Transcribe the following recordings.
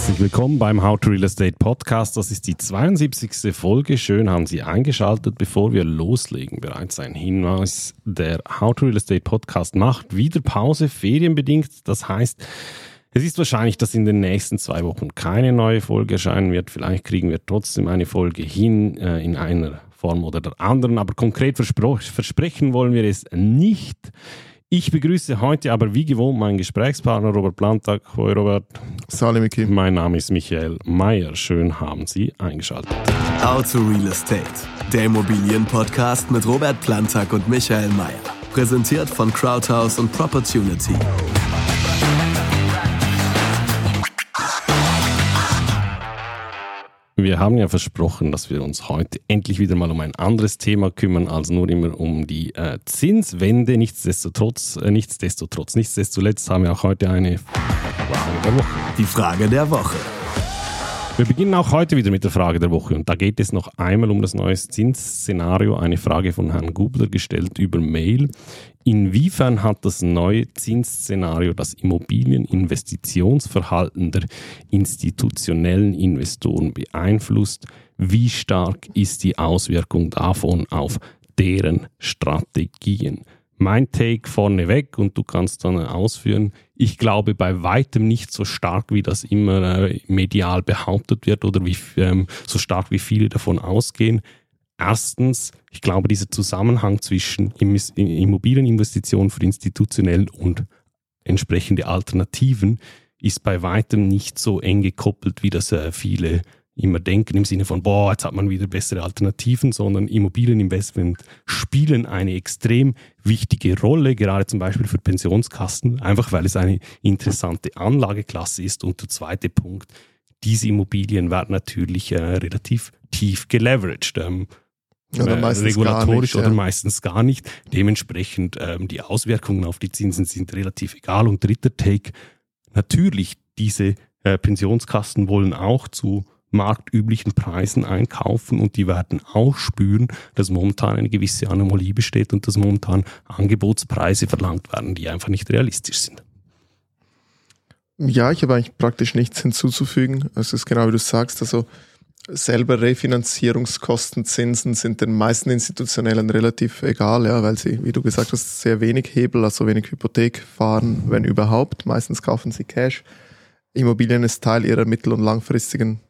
Herzlich willkommen beim How to Real Estate Podcast. Das ist die 72. Folge. Schön haben Sie eingeschaltet. Bevor wir loslegen, bereits ein Hinweis. Der How to Real Estate Podcast macht wieder Pause, ferienbedingt. Das heißt, es ist wahrscheinlich, dass in den nächsten zwei Wochen keine neue Folge erscheinen wird. Vielleicht kriegen wir trotzdem eine Folge hin äh, in einer Form oder der anderen. Aber konkret versprechen wollen wir es nicht. Ich begrüße heute aber wie gewohnt meinen Gesprächspartner Robert Plantag. Hoi Robert. Salim Miki. Mein Name ist Michael Mayer. Schön haben Sie eingeschaltet. How to Real Estate, der Immobilienpodcast mit Robert Plantag und Michael Mayer. Präsentiert von Crowdhouse und Propertunity. Wir haben ja versprochen, dass wir uns heute endlich wieder mal um ein anderes Thema kümmern, als nur immer um die äh, Zinswende. Nichtsdestotrotz, äh, nichtsdestotrotz, nichtsdestotrotz haben wir auch heute eine Frage der Woche. Die Frage der Woche. Wir beginnen auch heute wieder mit der Frage der Woche und da geht es noch einmal um das neue Zinsszenario. Eine Frage von Herrn Gubler gestellt über Mail. Inwiefern hat das neue Zinsszenario das Immobilieninvestitionsverhalten der institutionellen Investoren beeinflusst? Wie stark ist die Auswirkung davon auf deren Strategien? Mein Take vorneweg und du kannst dann ausführen. Ich glaube bei weitem nicht so stark, wie das immer äh, medial behauptet wird oder wie, ähm, so stark wie viele davon ausgehen. Erstens, ich glaube, dieser Zusammenhang zwischen Immobilieninvestitionen für institutionell und entsprechende Alternativen ist bei weitem nicht so eng gekoppelt, wie das äh, viele immer denken im Sinne von, boah, jetzt hat man wieder bessere Alternativen, sondern Immobilieninvestment spielen eine extrem wichtige Rolle, gerade zum Beispiel für Pensionskassen, einfach weil es eine interessante Anlageklasse ist. Und der zweite Punkt, diese Immobilien werden natürlich äh, relativ tief geleveraged. Ähm, oder äh, meistens regulatorisch nicht, ja. oder meistens gar nicht. Dementsprechend ähm, die Auswirkungen auf die Zinsen sind relativ egal. Und dritter Take, natürlich, diese äh, Pensionskassen wollen auch zu marktüblichen Preisen einkaufen und die werden auch spüren, dass momentan eine gewisse Anomalie besteht und dass momentan Angebotspreise verlangt werden, die einfach nicht realistisch sind. Ja, ich habe eigentlich praktisch nichts hinzuzufügen. Es ist genau wie du sagst, also selber Refinanzierungskosten, Zinsen sind den meisten Institutionellen relativ egal, ja, weil sie, wie du gesagt hast, sehr wenig Hebel, also wenig Hypothek fahren, wenn überhaupt. Meistens kaufen sie Cash. Immobilien ist Teil ihrer mittel- und langfristigen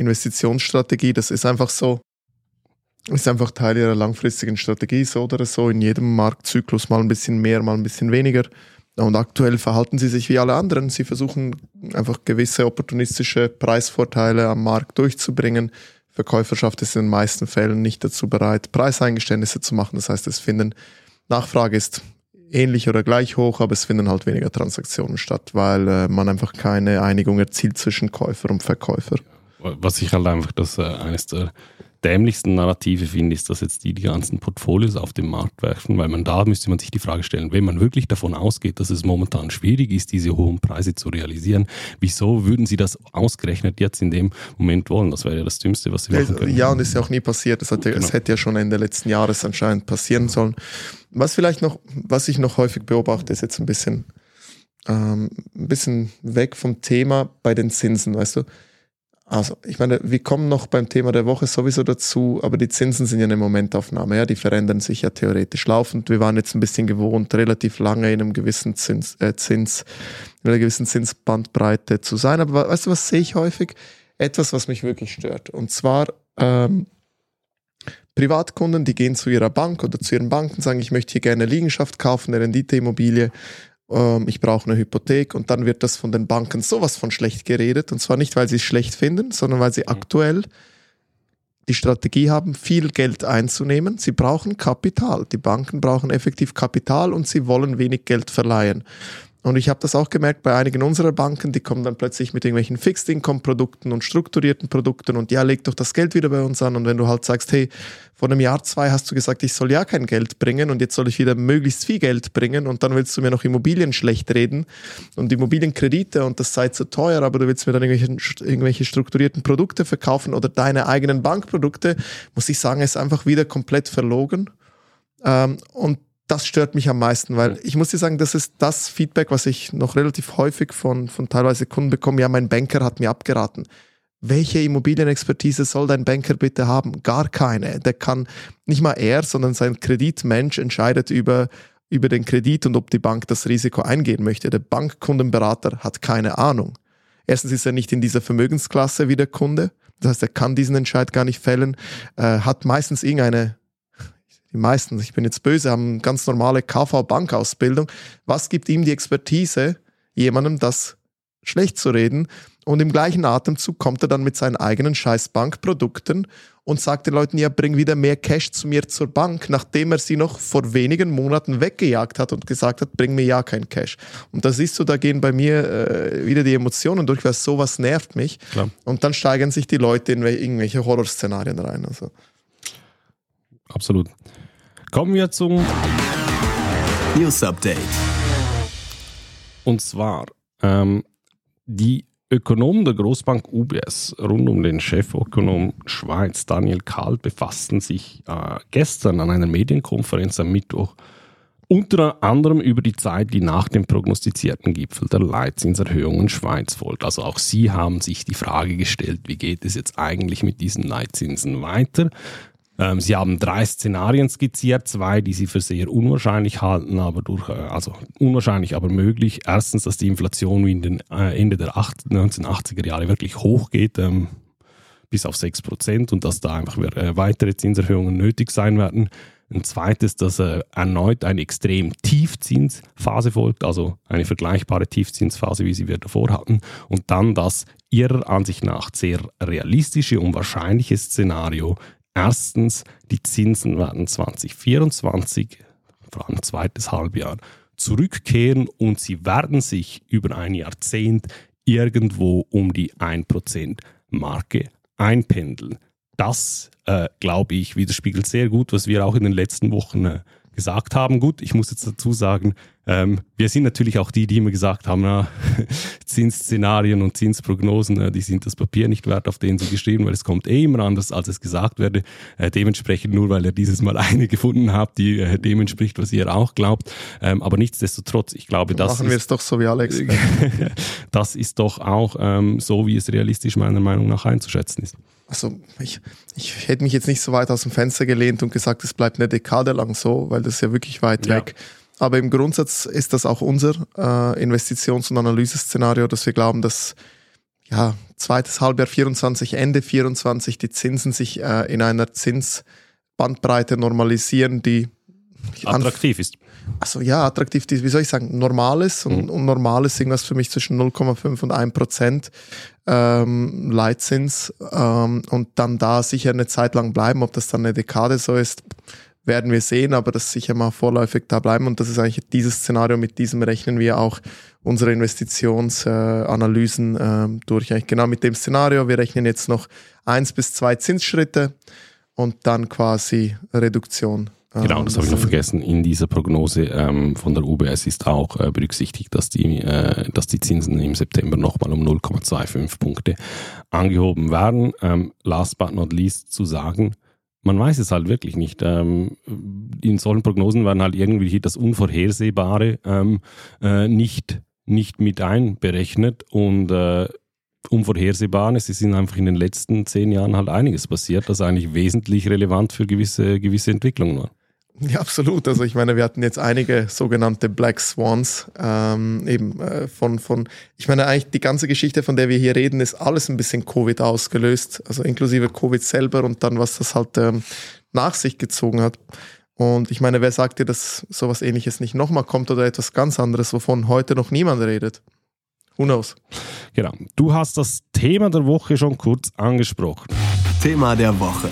Investitionsstrategie. Das ist einfach so, ist einfach Teil ihrer langfristigen Strategie, so oder so. In jedem Marktzyklus mal ein bisschen mehr, mal ein bisschen weniger. Und aktuell verhalten sie sich wie alle anderen. Sie versuchen einfach gewisse opportunistische Preisvorteile am Markt durchzubringen. Verkäuferschaft ist in den meisten Fällen nicht dazu bereit, Preiseingeständnisse zu machen. Das heißt, es finden, Nachfrage ist ähnlich oder gleich hoch, aber es finden halt weniger Transaktionen statt, weil äh, man einfach keine Einigung erzielt zwischen Käufer und Verkäufer. Was ich halt einfach das äh, eines der dämlichsten Narrative finde, ist, dass jetzt die die ganzen Portfolios auf den Markt werfen, weil man da müsste man sich die Frage stellen, wenn man wirklich davon ausgeht, dass es momentan schwierig ist, diese hohen Preise zu realisieren, wieso würden sie das ausgerechnet jetzt in dem Moment wollen? Das wäre ja das Dümmste, was sie machen können. Ja, und ist ja auch nie passiert. Das, hat ja, genau. das hätte ja schon Ende letzten Jahres anscheinend passieren sollen. Was vielleicht noch, was ich noch häufig beobachte, ist jetzt ein bisschen, ähm, ein bisschen weg vom Thema bei den Zinsen, weißt du? Also, ich meine, wir kommen noch beim Thema der Woche sowieso dazu, aber die Zinsen sind ja eine Momentaufnahme, ja, die verändern sich ja theoretisch laufend. Wir waren jetzt ein bisschen gewohnt, relativ lange in einem gewissen Zins, äh, Zins, in einer gewissen Zinsbandbreite zu sein. Aber weißt du, was sehe ich häufig? Etwas, was mich wirklich stört. Und zwar ähm, Privatkunden, die gehen zu ihrer Bank oder zu ihren Banken und sagen, ich möchte hier gerne Liegenschaft kaufen, eine Renditeimmobilie ähm, ich brauche eine Hypothek und dann wird das von den Banken sowas von schlecht geredet und zwar nicht, weil sie es schlecht finden, sondern weil sie mhm. aktuell die Strategie haben, viel Geld einzunehmen. Sie brauchen Kapital. Die Banken brauchen effektiv Kapital und sie wollen wenig Geld verleihen. Und ich habe das auch gemerkt bei einigen unserer Banken, die kommen dann plötzlich mit irgendwelchen Fixed-Income-Produkten und strukturierten Produkten und ja, leg doch das Geld wieder bei uns an. Und wenn du halt sagst, hey, vor einem Jahr, zwei hast du gesagt, ich soll ja kein Geld bringen und jetzt soll ich wieder möglichst viel Geld bringen und dann willst du mir noch Immobilien schlecht reden und Immobilienkredite und das sei zu teuer, aber du willst mir dann irgendwelche, irgendwelche strukturierten Produkte verkaufen oder deine eigenen Bankprodukte, muss ich sagen, ist einfach wieder komplett verlogen. Ähm, und das stört mich am meisten, weil ich muss dir sagen, das ist das Feedback, was ich noch relativ häufig von, von teilweise Kunden bekomme. Ja, mein Banker hat mir abgeraten. Welche Immobilienexpertise soll dein Banker bitte haben? Gar keine. Der kann nicht mal er, sondern sein Kreditmensch entscheidet über, über den Kredit und ob die Bank das Risiko eingehen möchte. Der Bankkundenberater hat keine Ahnung. Erstens ist er nicht in dieser Vermögensklasse wie der Kunde. Das heißt, er kann diesen Entscheid gar nicht fällen, äh, hat meistens irgendeine die meisten, ich bin jetzt böse, haben ganz normale KV-Bankausbildung. Was gibt ihm die Expertise, jemandem das schlecht zu reden? Und im gleichen Atemzug kommt er dann mit seinen eigenen scheiß Bankprodukten und sagt den Leuten, ja, bring wieder mehr Cash zu mir zur Bank, nachdem er sie noch vor wenigen Monaten weggejagt hat und gesagt hat, bring mir ja kein Cash. Und da siehst du, da gehen bei mir äh, wieder die Emotionen durch, weil sowas nervt mich. Klar. Und dann steigern sich die Leute in irgendwelche Horrorszenarien rein. Also. Absolut. Kommen wir zum News Update. Und zwar ähm, die Ökonomen der Großbank UBS rund um den Chefökonom Schweiz Daniel Kahl befassten sich äh, gestern an einer Medienkonferenz am Mittwoch unter anderem über die Zeit, die nach dem prognostizierten Gipfel der Leitzinserhöhung in Schweiz folgt. Also auch Sie haben sich die Frage gestellt, wie geht es jetzt eigentlich mit diesen Leitzinsen weiter? Ähm, sie haben drei Szenarien skizziert, zwei, die sie für sehr unwahrscheinlich halten, aber durch, äh, also unwahrscheinlich, aber möglich. Erstens, dass die Inflation wie in den äh, Ende der 1980er Jahre wirklich hochgeht, ähm, bis auf 6 Prozent und dass da einfach äh, weitere Zinserhöhungen nötig sein werden. Ein zweites, dass äh, erneut eine extrem Tiefzinsphase folgt, also eine vergleichbare Tiefzinsphase, wie sie wir davor hatten. Und dann das ihrer Ansicht nach sehr realistische und wahrscheinliche Szenario, Erstens, die Zinsen werden 2024, vor allem zweites Halbjahr, zurückkehren und sie werden sich über ein Jahrzehnt irgendwo um die 1%-Marke einpendeln. Das, äh, glaube ich, widerspiegelt sehr gut, was wir auch in den letzten Wochen äh, gesagt haben. Gut, ich muss jetzt dazu sagen, ähm, wir sind natürlich auch die, die immer gesagt haben, na, Zinsszenarien und Zinsprognosen, äh, die sind das Papier nicht wert, auf denen sie geschrieben, weil es kommt eh immer anders, als es gesagt werde. Äh, dementsprechend nur, weil ihr dieses Mal eine gefunden habt, die äh, dem entspricht, was ihr auch glaubt. Ähm, aber nichtsdestotrotz, ich glaube, das Machen wir es doch so wie Alex. das ist doch auch ähm, so, wie es realistisch meiner Meinung nach einzuschätzen ist also ich, ich hätte mich jetzt nicht so weit aus dem Fenster gelehnt und gesagt, es bleibt eine Dekade lang so, weil das ist ja wirklich weit ja. weg. Aber im Grundsatz ist das auch unser äh, Investitions- und Analyseszenario, dass wir glauben, dass ja, zweites Halbjahr 24, Ende 24 die Zinsen sich äh, in einer Zinsbandbreite normalisieren, die attraktiv ist. Also ja, attraktiv, wie soll ich sagen, normales und, mhm. und normales irgendwas für mich zwischen 0,5 und 1 Prozent ähm, Leitzins ähm, und dann da sicher eine Zeit lang bleiben. Ob das dann eine Dekade so ist, werden wir sehen, aber das sicher mal vorläufig da bleiben und das ist eigentlich dieses Szenario, mit diesem rechnen wir auch unsere Investitionsanalysen äh, äh, durch. Eigentlich genau mit dem Szenario, wir rechnen jetzt noch eins bis zwei Zinsschritte und dann quasi Reduktion Genau, das habe ich noch vergessen. In dieser Prognose ähm, von der UBS ist auch äh, berücksichtigt, dass die, äh, dass die Zinsen im September nochmal um 0,25 Punkte angehoben werden. Ähm, last but not least zu sagen, man weiß es halt wirklich nicht. Ähm, in solchen Prognosen werden halt irgendwie das Unvorhersehbare ähm, äh, nicht, nicht mit einberechnet und äh, unvorhersehbar ist. Es sind einfach in den letzten zehn Jahren halt einiges passiert, das eigentlich wesentlich relevant für gewisse, gewisse Entwicklungen war. Ja, absolut. Also ich meine, wir hatten jetzt einige sogenannte Black Swans, ähm, eben äh, von, von, ich meine eigentlich die ganze Geschichte, von der wir hier reden, ist alles ein bisschen Covid ausgelöst, also inklusive Covid selber und dann, was das halt ähm, nach sich gezogen hat. Und ich meine, wer sagt dir, dass sowas ähnliches nicht nochmal kommt oder etwas ganz anderes, wovon heute noch niemand redet? Who knows? Genau. Du hast das Thema der Woche schon kurz angesprochen. Thema der Woche.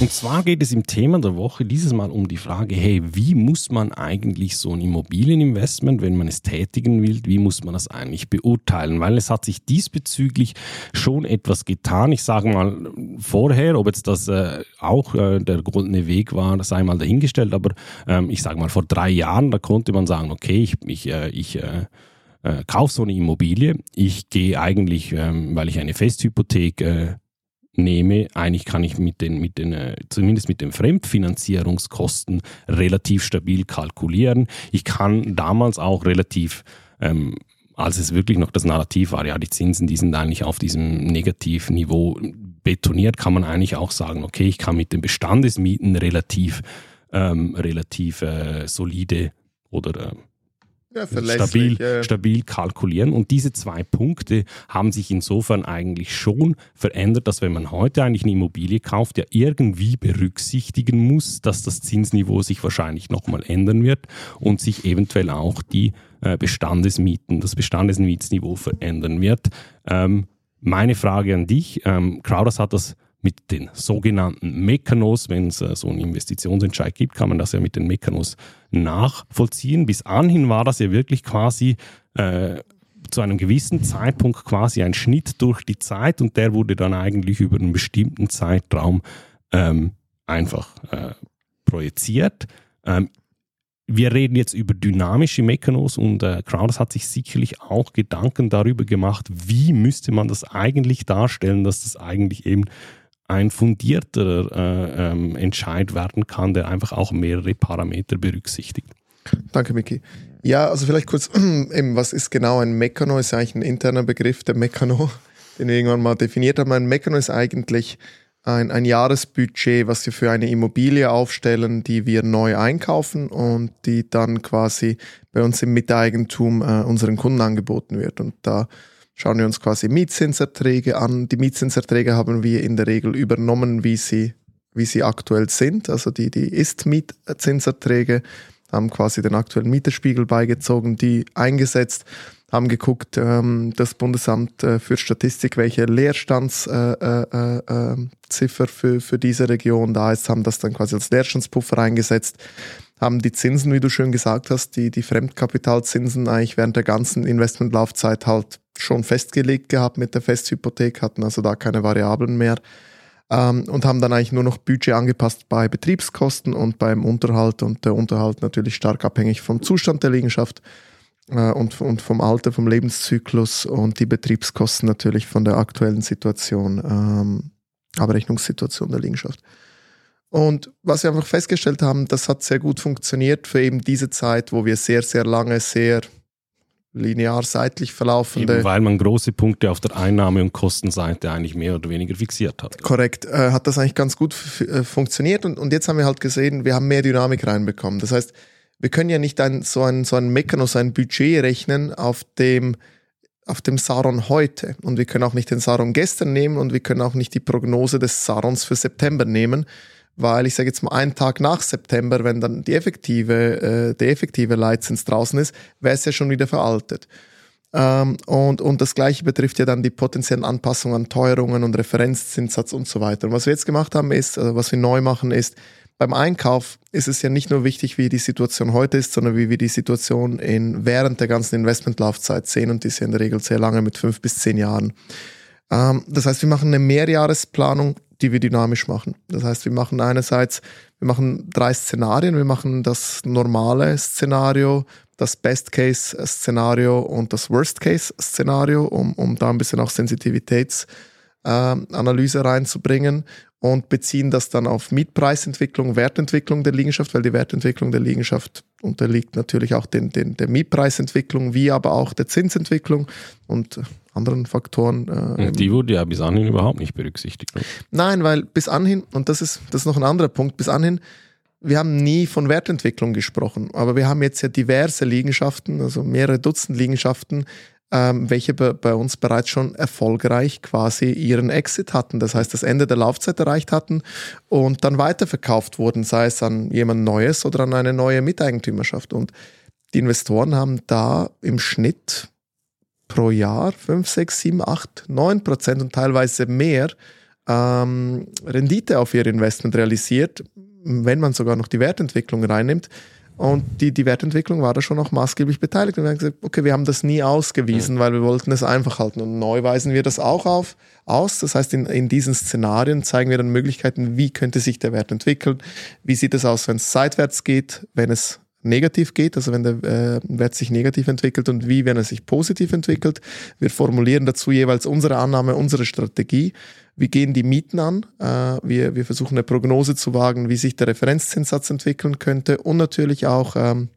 Und zwar geht es im Thema der Woche dieses Mal um die Frage, hey, wie muss man eigentlich so ein Immobilieninvestment, wenn man es tätigen will, wie muss man das eigentlich beurteilen? Weil es hat sich diesbezüglich schon etwas getan. Ich sage mal vorher, ob jetzt das äh, auch äh, der goldene Weg war, sei mal dahingestellt, aber ähm, ich sage mal vor drei Jahren, da konnte man sagen, okay, ich, ich, äh, ich äh, äh, kaufe so eine Immobilie. Ich gehe eigentlich, ähm, weil ich eine Festhypothek äh, nehme, eigentlich kann ich mit den, mit den, äh, zumindest mit den Fremdfinanzierungskosten relativ stabil kalkulieren. Ich kann damals auch relativ ähm, als es wirklich noch das Narrativ war, ja, die Zinsen, die sind eigentlich auf diesem Negativniveau betoniert, kann man eigentlich auch sagen, okay, ich kann mit den Bestandesmieten relativ, ähm, relativ äh, solide oder äh, ja, stabil, ja. stabil kalkulieren. Und diese zwei Punkte haben sich insofern eigentlich schon verändert, dass wenn man heute eigentlich eine Immobilie kauft, ja irgendwie berücksichtigen muss, dass das Zinsniveau sich wahrscheinlich nochmal ändern wird und sich eventuell auch die äh, Bestandesmieten, das Bestandesmietsniveau verändern wird. Ähm, meine Frage an dich, ähm, Crowders hat das mit den sogenannten Mechanos, wenn es äh, so einen Investitionsentscheid gibt, kann man das ja mit den Mechanos nachvollziehen. Bis anhin war das ja wirklich quasi äh, zu einem gewissen Zeitpunkt quasi ein Schnitt durch die Zeit und der wurde dann eigentlich über einen bestimmten Zeitraum ähm, einfach äh, projiziert. Ähm, wir reden jetzt über dynamische Mechanos und äh, Crowders hat sich sicherlich auch Gedanken darüber gemacht, wie müsste man das eigentlich darstellen, dass das eigentlich eben ein fundierter äh, ähm, Entscheid werden kann, der einfach auch mehrere Parameter berücksichtigt. Danke, Miki. Ja, also vielleicht kurz, eben, was ist genau ein Mekano? Ist eigentlich ein interner Begriff, der Mekano, den wir irgendwann mal definiert haben. Ein Mekano ist eigentlich ein, ein Jahresbudget, was wir für eine Immobilie aufstellen, die wir neu einkaufen und die dann quasi bei uns im Miteigentum äh, unseren Kunden angeboten wird. Und da schauen wir uns quasi Mietzinserträge an. Die Mietzinserträge haben wir in der Regel übernommen, wie sie, wie sie aktuell sind. Also die, die Ist-Mietzinserträge haben quasi den aktuellen Mieterspiegel beigezogen, die eingesetzt, haben geguckt, ähm, das Bundesamt äh, für Statistik, welche Leerstandsziffer äh, äh, äh für, für diese Region da ist, haben das dann quasi als Leerstandspuffer eingesetzt haben die Zinsen, wie du schön gesagt hast, die, die Fremdkapitalzinsen eigentlich während der ganzen Investmentlaufzeit halt schon festgelegt gehabt mit der Festhypothek, hatten also da keine Variablen mehr ähm, und haben dann eigentlich nur noch Budget angepasst bei Betriebskosten und beim Unterhalt und der Unterhalt natürlich stark abhängig vom Zustand der Liegenschaft äh, und, und vom Alter, vom Lebenszyklus und die Betriebskosten natürlich von der aktuellen Situation, ähm, Abrechnungssituation der Liegenschaft. Und was wir einfach festgestellt haben, das hat sehr gut funktioniert für eben diese Zeit, wo wir sehr, sehr lange, sehr linear seitlich verlaufende. Eben weil man große Punkte auf der Einnahme- und Kostenseite eigentlich mehr oder weniger fixiert hat. Korrekt, äh, hat das eigentlich ganz gut äh, funktioniert und, und jetzt haben wir halt gesehen, wir haben mehr Dynamik reinbekommen. Das heißt, wir können ja nicht ein, so ein, so ein Mechanismus, ein Budget rechnen auf dem, auf dem Saron heute. Und wir können auch nicht den Saron gestern nehmen und wir können auch nicht die Prognose des Sarons für September nehmen, weil ich sage jetzt mal einen Tag nach September, wenn dann die effektive, äh, der effektive Leitzins draußen ist, wäre es ja schon wieder veraltet. Ähm, und, und das gleiche betrifft ja dann die potenziellen Anpassungen an Teuerungen und Referenzzinssatz und so weiter. Und was wir jetzt gemacht haben ist, also was wir neu machen ist, beim Einkauf ist es ja nicht nur wichtig, wie die Situation heute ist, sondern wie wir die Situation in, während der ganzen Investmentlaufzeit sehen und die ist ja in der Regel sehr lange mit fünf bis zehn Jahren. Ähm, das heißt, wir machen eine Mehrjahresplanung die wir dynamisch machen. Das heißt, wir machen einerseits, wir machen drei Szenarien. Wir machen das normale Szenario, das Best-Case-Szenario und das Worst-Case-Szenario, um, um da ein bisschen auch Sensitivitätsanalyse äh, reinzubringen und beziehen das dann auf Mietpreisentwicklung, Wertentwicklung der Liegenschaft, weil die Wertentwicklung der Liegenschaft unterliegt natürlich auch den, den, der Mietpreisentwicklung, wie aber auch der Zinsentwicklung. Und anderen Faktoren. Äh, die wurde ja bis anhin überhaupt nicht berücksichtigt. Ne? Nein, weil bis anhin, und das ist, das ist noch ein anderer Punkt, bis anhin, wir haben nie von Wertentwicklung gesprochen, aber wir haben jetzt ja diverse Liegenschaften, also mehrere Dutzend Liegenschaften, ähm, welche bei, bei uns bereits schon erfolgreich quasi ihren Exit hatten. Das heißt, das Ende der Laufzeit erreicht hatten und dann weiterverkauft wurden, sei es an jemand Neues oder an eine neue Miteigentümerschaft. Und die Investoren haben da im Schnitt pro Jahr 5, 6, 7, 8, 9 Prozent und teilweise mehr ähm, Rendite auf ihr Investment realisiert, wenn man sogar noch die Wertentwicklung reinnimmt. Und die, die Wertentwicklung war da schon auch maßgeblich beteiligt. Und wir haben gesagt, okay, wir haben das nie ausgewiesen, mhm. weil wir wollten es einfach halten. Und neu weisen wir das auch auf, aus. Das heißt, in, in diesen Szenarien zeigen wir dann Möglichkeiten, wie könnte sich der Wert entwickeln, wie sieht es aus, wenn es seitwärts geht, wenn es negativ geht, also wenn der äh, Wert sich negativ entwickelt und wie, wenn er sich positiv entwickelt. Wir formulieren dazu jeweils unsere Annahme, unsere Strategie. Wir gehen die Mieten an. Äh, wir, wir versuchen eine Prognose zu wagen, wie sich der Referenzzinssatz entwickeln könnte und natürlich auch ähm,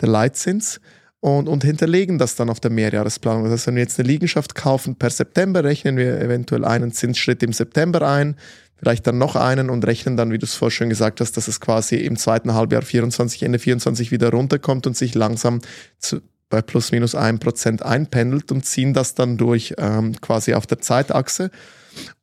der Leitzins und, und hinterlegen das dann auf der Mehrjahresplanung. Das heißt, wenn wir jetzt eine Liegenschaft kaufen per September, rechnen wir eventuell einen Zinsschritt im September ein, vielleicht dann noch einen und rechnen dann, wie du es vorher schon gesagt hast, dass es quasi im zweiten Halbjahr 24, Ende 24 wieder runterkommt und sich langsam zu, bei plus minus ein Prozent einpendelt und ziehen das dann durch ähm, quasi auf der Zeitachse.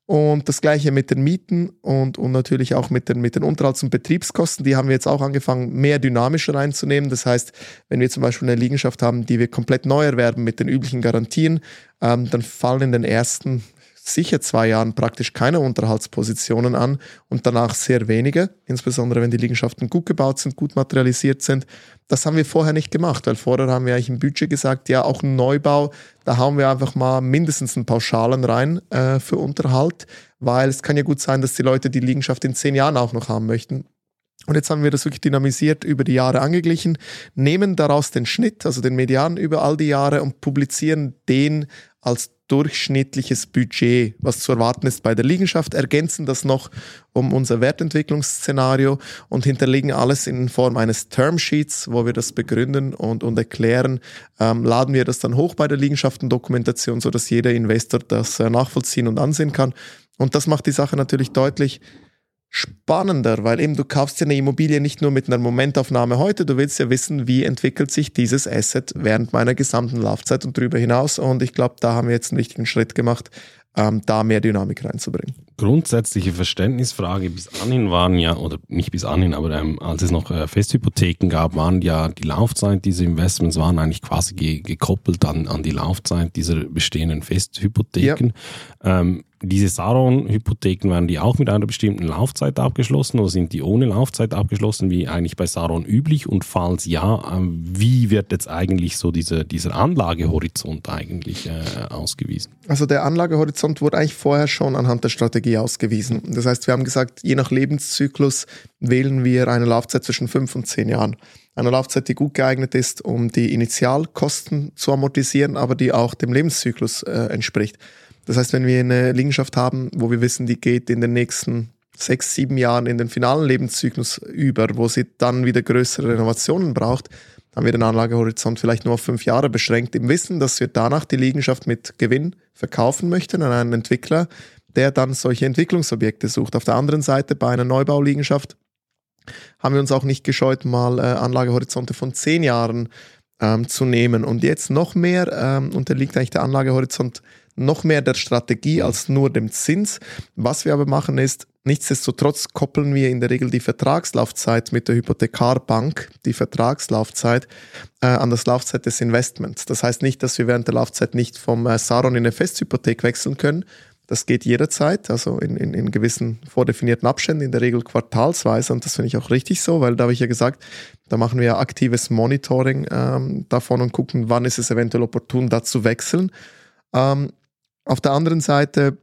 Und das gleiche mit den Mieten und, und natürlich auch mit den, mit den Unterhalts- und Betriebskosten. Die haben wir jetzt auch angefangen, mehr dynamischer reinzunehmen. Das heißt, wenn wir zum Beispiel eine Liegenschaft haben, die wir komplett neu erwerben mit den üblichen Garantien, ähm, dann fallen in den ersten sicher zwei Jahren praktisch keine Unterhaltspositionen an und danach sehr wenige, insbesondere wenn die Liegenschaften gut gebaut sind, gut materialisiert sind. Das haben wir vorher nicht gemacht, weil vorher haben wir eigentlich im Budget gesagt, ja, auch ein Neubau, da hauen wir einfach mal mindestens einen Pauschalen rein äh, für Unterhalt, weil es kann ja gut sein, dass die Leute die Liegenschaft in zehn Jahren auch noch haben möchten. Und jetzt haben wir das wirklich dynamisiert über die Jahre angeglichen, nehmen daraus den Schnitt, also den Median über all die Jahre und publizieren den als durchschnittliches Budget, was zu erwarten ist bei der Liegenschaft, ergänzen das noch um unser Wertentwicklungsszenario und hinterlegen alles in Form eines Termsheets, wo wir das begründen und, und erklären. Ähm, laden wir das dann hoch bei der Liegenschaftendokumentation, sodass jeder Investor das äh, nachvollziehen und ansehen kann. Und das macht die Sache natürlich deutlich spannender, weil eben du kaufst ja eine Immobilie nicht nur mit einer Momentaufnahme heute, du willst ja wissen, wie entwickelt sich dieses Asset während meiner gesamten Laufzeit und darüber hinaus. Und ich glaube, da haben wir jetzt einen richtigen Schritt gemacht, ähm, da mehr Dynamik reinzubringen. Grundsätzliche Verständnisfrage bis anhin waren ja, oder nicht bis anhin, aber ähm, als es noch äh, Festhypotheken gab, waren ja die Laufzeit dieser Investments waren eigentlich quasi ge gekoppelt an, an die Laufzeit dieser bestehenden Festhypotheken. Ja. Ähm, diese Saron-Hypotheken werden die auch mit einer bestimmten Laufzeit abgeschlossen oder sind die ohne Laufzeit abgeschlossen, wie eigentlich bei Saron üblich? Und falls ja, ähm, wie wird jetzt eigentlich so diese, dieser Anlagehorizont eigentlich äh, ausgewiesen? Also der Anlagehorizont wurde eigentlich vorher schon anhand der Strategie ausgewiesen. Das heißt, wir haben gesagt, je nach Lebenszyklus wählen wir eine Laufzeit zwischen fünf und zehn Jahren. Eine Laufzeit, die gut geeignet ist, um die Initialkosten zu amortisieren, aber die auch dem Lebenszyklus äh, entspricht. Das heißt, wenn wir eine Liegenschaft haben, wo wir wissen, die geht in den nächsten sechs, sieben Jahren in den finalen Lebenszyklus über, wo sie dann wieder größere Renovationen braucht, haben wir den Anlagehorizont vielleicht nur auf fünf Jahre beschränkt, im Wissen, dass wir danach die Liegenschaft mit Gewinn verkaufen möchten an einen Entwickler, der dann solche Entwicklungsobjekte sucht. Auf der anderen Seite bei einer Neubauliegenschaft haben wir uns auch nicht gescheut, mal äh, Anlagehorizonte von zehn Jahren ähm, zu nehmen. Und jetzt noch mehr ähm, unterliegt eigentlich der Anlagehorizont noch mehr der Strategie als nur dem Zins. Was wir aber machen ist, nichtsdestotrotz koppeln wir in der Regel die Vertragslaufzeit mit der Hypothekarbank, die Vertragslaufzeit, äh, an das Laufzeit des Investments. Das heißt nicht, dass wir während der Laufzeit nicht vom äh, Saron in eine Festhypothek wechseln können. Das geht jederzeit, also in, in, in gewissen vordefinierten Abständen, in der Regel quartalsweise. Und das finde ich auch richtig so, weil da habe ich ja gesagt, da machen wir ja aktives Monitoring ähm, davon und gucken, wann ist es eventuell opportun, da zu wechseln. Ähm, auf der anderen Seite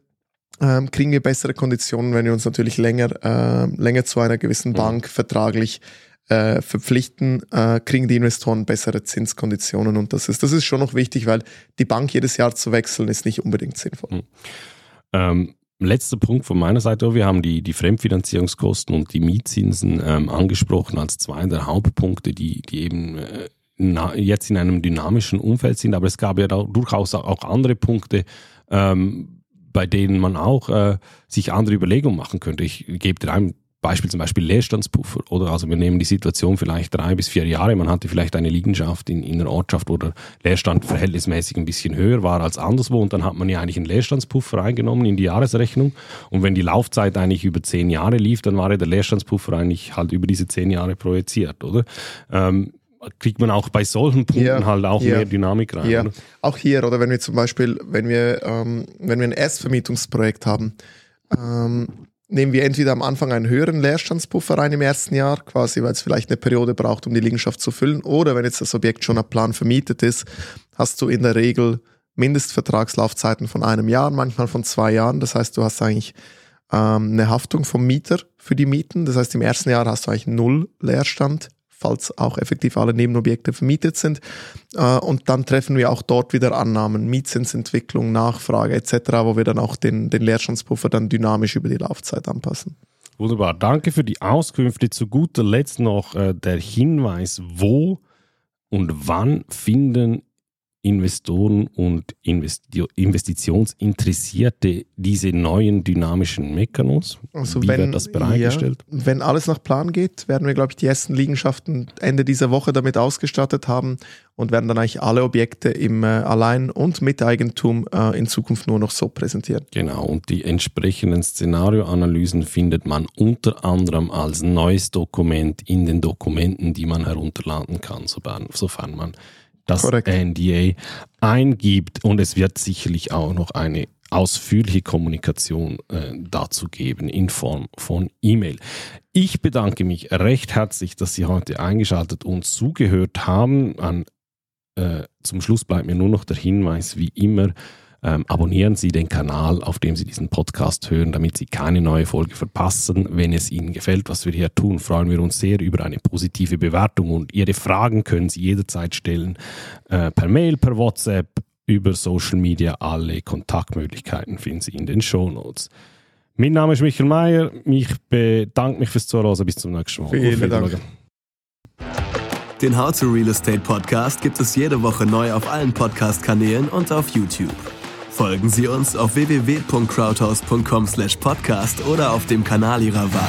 ähm, kriegen wir bessere Konditionen, wenn wir uns natürlich länger, äh, länger zu einer gewissen mhm. Bank vertraglich äh, verpflichten, äh, kriegen die Investoren bessere Zinskonditionen. Und das ist, das ist schon noch wichtig, weil die Bank jedes Jahr zu wechseln, ist nicht unbedingt sinnvoll. Mhm. Ähm, letzter Punkt von meiner Seite, wir haben die, die Fremdfinanzierungskosten und die Mietzinsen ähm, angesprochen als zwei der Hauptpunkte, die, die eben äh, na, jetzt in einem dynamischen Umfeld sind, aber es gab ja durchaus auch andere Punkte, ähm, bei denen man auch äh, sich andere Überlegungen machen könnte. Ich gebe dir ein Beispiel, zum Beispiel Leerstandspuffer. Oder also wir nehmen die Situation vielleicht drei bis vier Jahre. Man hatte vielleicht eine Liegenschaft in, in einer Ortschaft, wo der Leerstand verhältnismäßig ein bisschen höher war als anderswo. Und dann hat man ja eigentlich einen Leerstandspuffer eingenommen in die Jahresrechnung. Und wenn die Laufzeit eigentlich über zehn Jahre lief, dann war ja der Leerstandspuffer eigentlich halt über diese zehn Jahre projiziert, oder? Ähm, kriegt man auch bei solchen Punkten ja, halt auch ja, mehr Dynamik rein. Ja. Auch hier, oder wenn wir zum Beispiel, wenn wir, ähm, wenn wir ein Erstvermietungsprojekt haben, ähm, nehmen wir entweder am Anfang einen höheren Leerstandspuffer rein im ersten Jahr, quasi weil es vielleicht eine Periode braucht, um die Liegenschaft zu füllen, oder wenn jetzt das Objekt schon ab Plan vermietet ist, hast du in der Regel Mindestvertragslaufzeiten von einem Jahr, manchmal von zwei Jahren. Das heißt, du hast eigentlich ähm, eine Haftung vom Mieter für die Mieten. Das heißt, im ersten Jahr hast du eigentlich null Leerstand falls auch effektiv alle Nebenobjekte vermietet sind. Äh, und dann treffen wir auch dort wieder Annahmen, Mietzinsentwicklung, Nachfrage etc., wo wir dann auch den, den Leerstandspuffer dann dynamisch über die Laufzeit anpassen. Wunderbar, danke für die Auskünfte. Zu guter Letzt noch äh, der Hinweis, wo und wann finden Investoren und Investitionsinteressierte diese neuen dynamischen Mechanismen? Also Wie wenn, wird das bereitgestellt? Ja, wenn alles nach Plan geht, werden wir, glaube ich, die ersten Liegenschaften Ende dieser Woche damit ausgestattet haben und werden dann eigentlich alle Objekte im äh, Allein- und Miteigentum äh, in Zukunft nur noch so präsentieren. Genau, und die entsprechenden Szenarioanalysen findet man unter anderem als neues Dokument in den Dokumenten, die man herunterladen kann, sofern man das Correct. NDA eingibt und es wird sicherlich auch noch eine ausführliche Kommunikation äh, dazu geben in Form von E-Mail. Ich bedanke mich recht herzlich, dass Sie heute eingeschaltet und zugehört haben. An, äh, zum Schluss bleibt mir nur noch der Hinweis, wie immer, ähm, abonnieren Sie den Kanal, auf dem Sie diesen Podcast hören, damit Sie keine neue Folge verpassen. Wenn es Ihnen gefällt, was wir hier tun, freuen wir uns sehr über eine positive Bewertung und Ihre Fragen können Sie jederzeit stellen äh, per Mail, per WhatsApp, über Social Media. Alle Kontaktmöglichkeiten finden Sie in den Show Notes. Mein Name ist Michael Mayer. Ich bedanke mich fürs Zuhören. Bis zum nächsten Mal. Vielen Dank. Den How to Real Estate Podcast gibt es jede Woche neu auf allen Podcast-Kanälen und auf YouTube. Folgen Sie uns auf www.crowdhouse.com/podcast oder auf dem Kanal Ihrer Wahl.